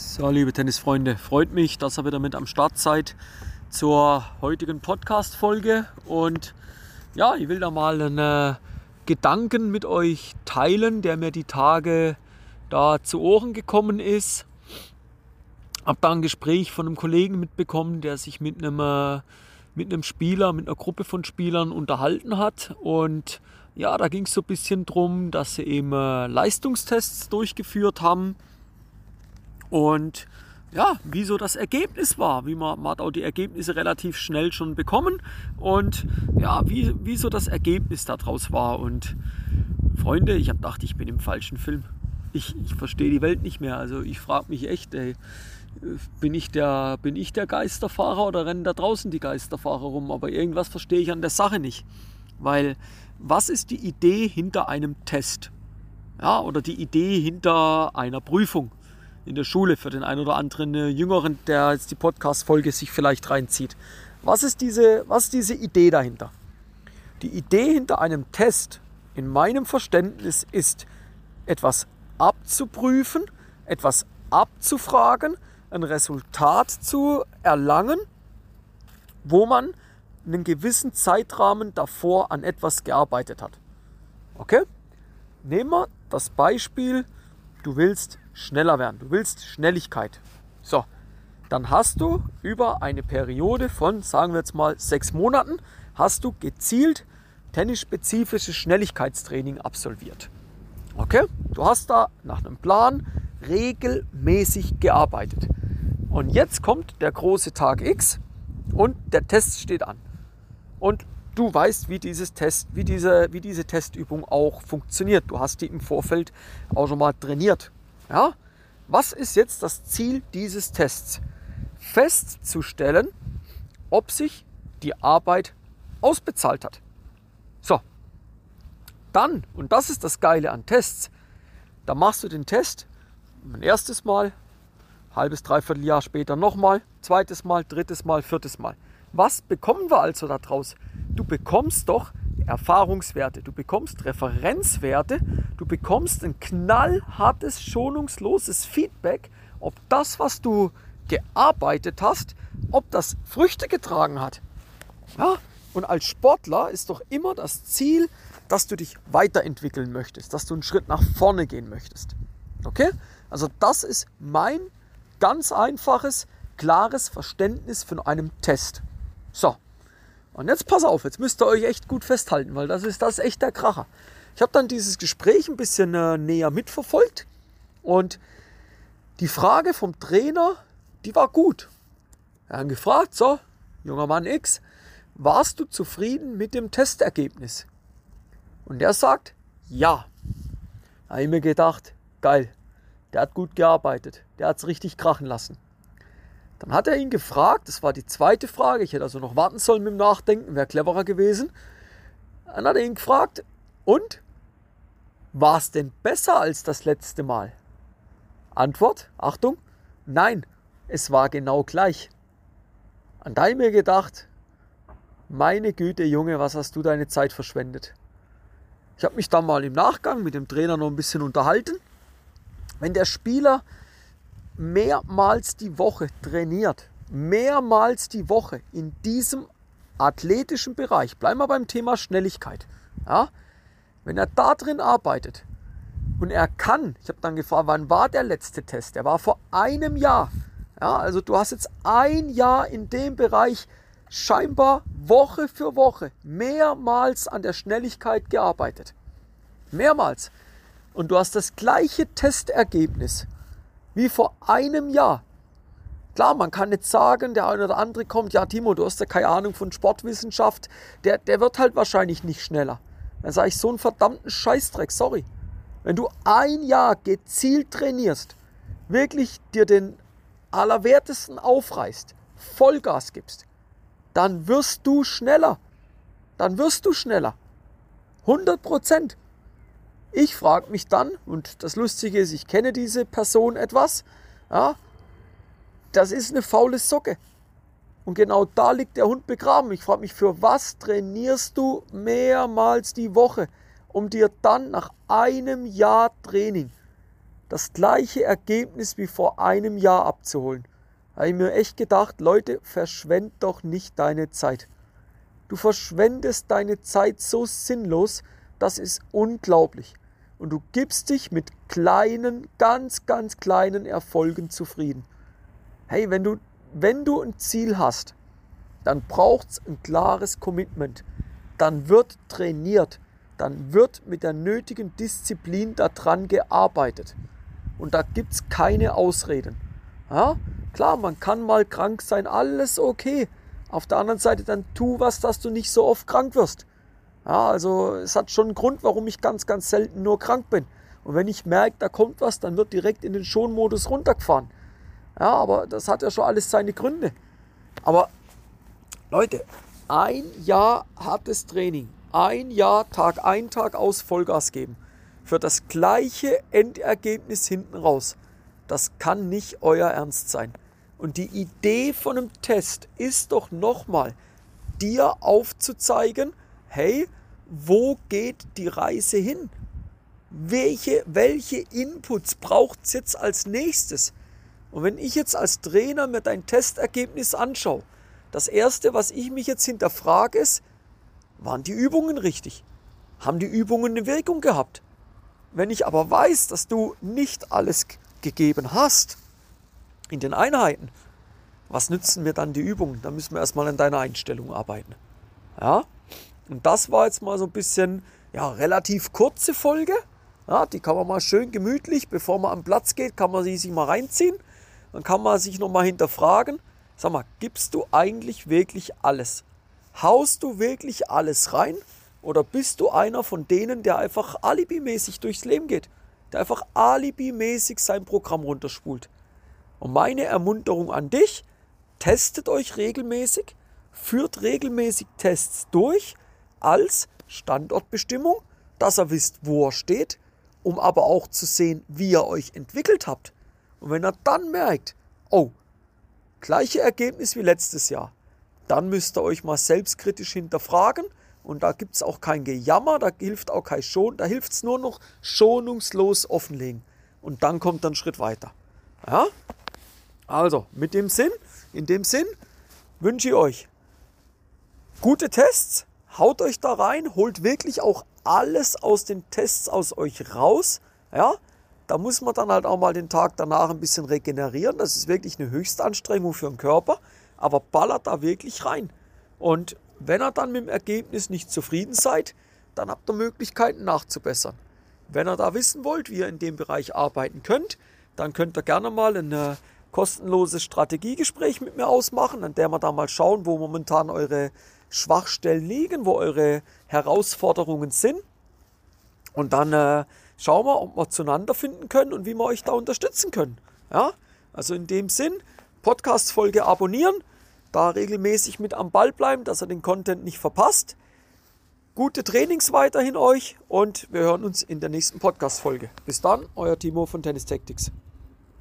So, liebe Tennisfreunde, freut mich, dass ihr wieder mit am Start seid zur heutigen Podcast-Folge. Und ja, ich will da mal einen äh, Gedanken mit euch teilen, der mir die Tage da zu Ohren gekommen ist. Hab da ein Gespräch von einem Kollegen mitbekommen, der sich mit einem, äh, mit einem Spieler, mit einer Gruppe von Spielern unterhalten hat. Und ja, da ging es so ein bisschen drum, dass sie eben äh, Leistungstests durchgeführt haben und ja, wie so das Ergebnis war. Wie man, man hat auch die Ergebnisse relativ schnell schon bekommen und ja, wie, wie so das Ergebnis daraus war. Und Freunde, ich habe gedacht, ich bin im falschen Film. Ich, ich verstehe die Welt nicht mehr. Also ich frage mich echt, ey, bin ich, der, bin ich der Geisterfahrer oder rennen da draußen die Geisterfahrer rum? Aber irgendwas verstehe ich an der Sache nicht. Weil was ist die Idee hinter einem Test? Ja, oder die Idee hinter einer Prüfung? In der Schule für den einen oder anderen äh, Jüngeren, der jetzt die Podcast-Folge sich vielleicht reinzieht. Was ist, diese, was ist diese Idee dahinter? Die Idee hinter einem Test in meinem Verständnis ist, etwas abzuprüfen, etwas abzufragen, ein Resultat zu erlangen, wo man einen gewissen Zeitrahmen davor an etwas gearbeitet hat. Okay? Nehmen wir das Beispiel, du willst schneller werden. Du willst Schnelligkeit. So, dann hast du über eine Periode von, sagen wir jetzt mal, sechs Monaten, hast du gezielt tennisspezifisches Schnelligkeitstraining absolviert. Okay? Du hast da nach einem Plan regelmäßig gearbeitet. Und jetzt kommt der große Tag X und der Test steht an. Und du weißt, wie, dieses Test, wie, diese, wie diese Testübung auch funktioniert. Du hast die im Vorfeld auch schon mal trainiert. Ja? Was ist jetzt das Ziel dieses Tests? Festzustellen, ob sich die Arbeit ausbezahlt hat. So, dann, und das ist das Geile an Tests, da machst du den Test ein erstes Mal, halbes, dreiviertel Jahr später nochmal, zweites Mal, drittes Mal, viertes Mal. Was bekommen wir also daraus? Du bekommst doch Erfahrungswerte, du bekommst Referenzwerte, du bekommst ein knallhartes, schonungsloses Feedback, ob das, was du gearbeitet hast, ob das Früchte getragen hat. Ja? Und als Sportler ist doch immer das Ziel, dass du dich weiterentwickeln möchtest, dass du einen Schritt nach vorne gehen möchtest. Okay? Also das ist mein ganz einfaches, klares Verständnis von einem Test. So, und jetzt pass auf, jetzt müsst ihr euch echt gut festhalten, weil das ist, das ist echt der Kracher. Ich habe dann dieses Gespräch ein bisschen äh, näher mitverfolgt und die Frage vom Trainer, die war gut. Er hat gefragt, so, junger Mann X, warst du zufrieden mit dem Testergebnis? Und er sagt, ja. Da habe ich mir gedacht, geil, der hat gut gearbeitet, der hat es richtig krachen lassen. Dann hat er ihn gefragt, das war die zweite Frage, ich hätte also noch warten sollen mit dem Nachdenken, wäre cleverer gewesen. Dann hat er ihn gefragt, und? War es denn besser als das letzte Mal? Antwort, Achtung, nein, es war genau gleich. An da mir gedacht, meine Güte, Junge, was hast du deine Zeit verschwendet? Ich habe mich dann mal im Nachgang mit dem Trainer noch ein bisschen unterhalten. Wenn der Spieler mehrmals die Woche trainiert, mehrmals die Woche in diesem athletischen Bereich, bleiben wir beim Thema Schnelligkeit, ja, wenn er da drin arbeitet und er kann, ich habe dann gefragt, wann war der letzte Test? Der war vor einem Jahr. Ja, also du hast jetzt ein Jahr in dem Bereich scheinbar Woche für Woche mehrmals an der Schnelligkeit gearbeitet. Mehrmals. Und du hast das gleiche Testergebnis wie vor einem Jahr. Klar, man kann jetzt sagen, der eine oder andere kommt, ja Timo, du hast ja keine Ahnung von Sportwissenschaft, der, der wird halt wahrscheinlich nicht schneller. Dann sage ich, so einen verdammten Scheißdreck, sorry. Wenn du ein Jahr gezielt trainierst, wirklich dir den Allerwertesten aufreißt, Vollgas gibst, dann wirst du schneller. Dann wirst du schneller. 100 Prozent. Ich frage mich dann, und das Lustige ist, ich kenne diese Person etwas, ja, das ist eine faule Socke. Und genau da liegt der Hund begraben. Ich frage mich, für was trainierst du mehrmals die Woche, um dir dann nach einem Jahr Training das gleiche Ergebnis wie vor einem Jahr abzuholen. Da habe ich mir echt gedacht, Leute, verschwend doch nicht deine Zeit. Du verschwendest deine Zeit so sinnlos, das ist unglaublich. Und du gibst dich mit kleinen, ganz, ganz kleinen Erfolgen zufrieden. Hey, wenn du, wenn du ein Ziel hast, dann braucht es ein klares Commitment. Dann wird trainiert. Dann wird mit der nötigen Disziplin daran gearbeitet. Und da gibt es keine Ausreden. Ja? Klar, man kann mal krank sein, alles okay. Auf der anderen Seite dann tu was, dass du nicht so oft krank wirst. Ja, also es hat schon einen Grund, warum ich ganz, ganz selten nur krank bin. Und wenn ich merke, da kommt was, dann wird direkt in den Schonmodus runtergefahren. Ja, aber das hat ja schon alles seine Gründe. Aber Leute, ein Jahr hartes Training, ein Jahr Tag ein, Tag aus Vollgas geben für das gleiche Endergebnis hinten raus. Das kann nicht euer Ernst sein. Und die Idee von einem Test ist doch nochmal, dir aufzuzeigen, hey, wo geht die Reise hin? Welche, welche Inputs braucht es jetzt als nächstes? Und wenn ich jetzt als Trainer mir dein Testergebnis anschaue, das Erste, was ich mich jetzt hinterfrage, ist, waren die Übungen richtig? Haben die Übungen eine Wirkung gehabt? Wenn ich aber weiß, dass du nicht alles gegeben hast, in den Einheiten, was nützen mir dann die Übungen? Da müssen wir erstmal an deiner Einstellung arbeiten. Ja? Und das war jetzt mal so ein bisschen, ja, relativ kurze Folge. Ja, die kann man mal schön gemütlich, bevor man am Platz geht, kann man sie sich mal reinziehen. Dann kann man sich nochmal hinterfragen, sag mal, gibst du eigentlich wirklich alles? Haust du wirklich alles rein? Oder bist du einer von denen, der einfach alibimäßig durchs Leben geht? Der einfach alibimäßig sein Programm runterspult? Und meine Ermunterung an dich, testet euch regelmäßig, führt regelmäßig Tests durch als Standortbestimmung, dass ihr wisst, wo er steht, um aber auch zu sehen, wie ihr euch entwickelt habt. Und wenn er dann merkt, oh, gleiche Ergebnis wie letztes Jahr, dann müsst ihr euch mal selbstkritisch hinterfragen. Und da gibt es auch kein Gejammer, da hilft auch kein Schon, da hilft es nur noch schonungslos offenlegen. Und dann kommt dann Schritt weiter. Ja? Also, mit dem Sinn, in dem Sinn wünsche ich euch gute Tests, haut euch da rein, holt wirklich auch alles aus den Tests aus euch raus. Ja, da muss man dann halt auch mal den Tag danach ein bisschen regenerieren. Das ist wirklich eine Höchstanstrengung für den Körper, aber ballert da wirklich rein. Und wenn ihr dann mit dem Ergebnis nicht zufrieden seid, dann habt ihr Möglichkeiten nachzubessern. Wenn ihr da wissen wollt, wie ihr in dem Bereich arbeiten könnt, dann könnt ihr gerne mal eine kostenloses Strategiegespräch mit mir ausmachen, an der wir da mal schauen, wo momentan eure Schwachstellen liegen, wo eure Herausforderungen sind. Und dann äh, schauen wir, ob wir zueinander finden können und wie wir euch da unterstützen können. Ja? Also in dem Sinn, Podcast-Folge abonnieren, da regelmäßig mit am Ball bleiben, dass ihr den Content nicht verpasst. Gute Trainings weiterhin euch und wir hören uns in der nächsten Podcast-Folge. Bis dann, euer Timo von Tennis Tactics.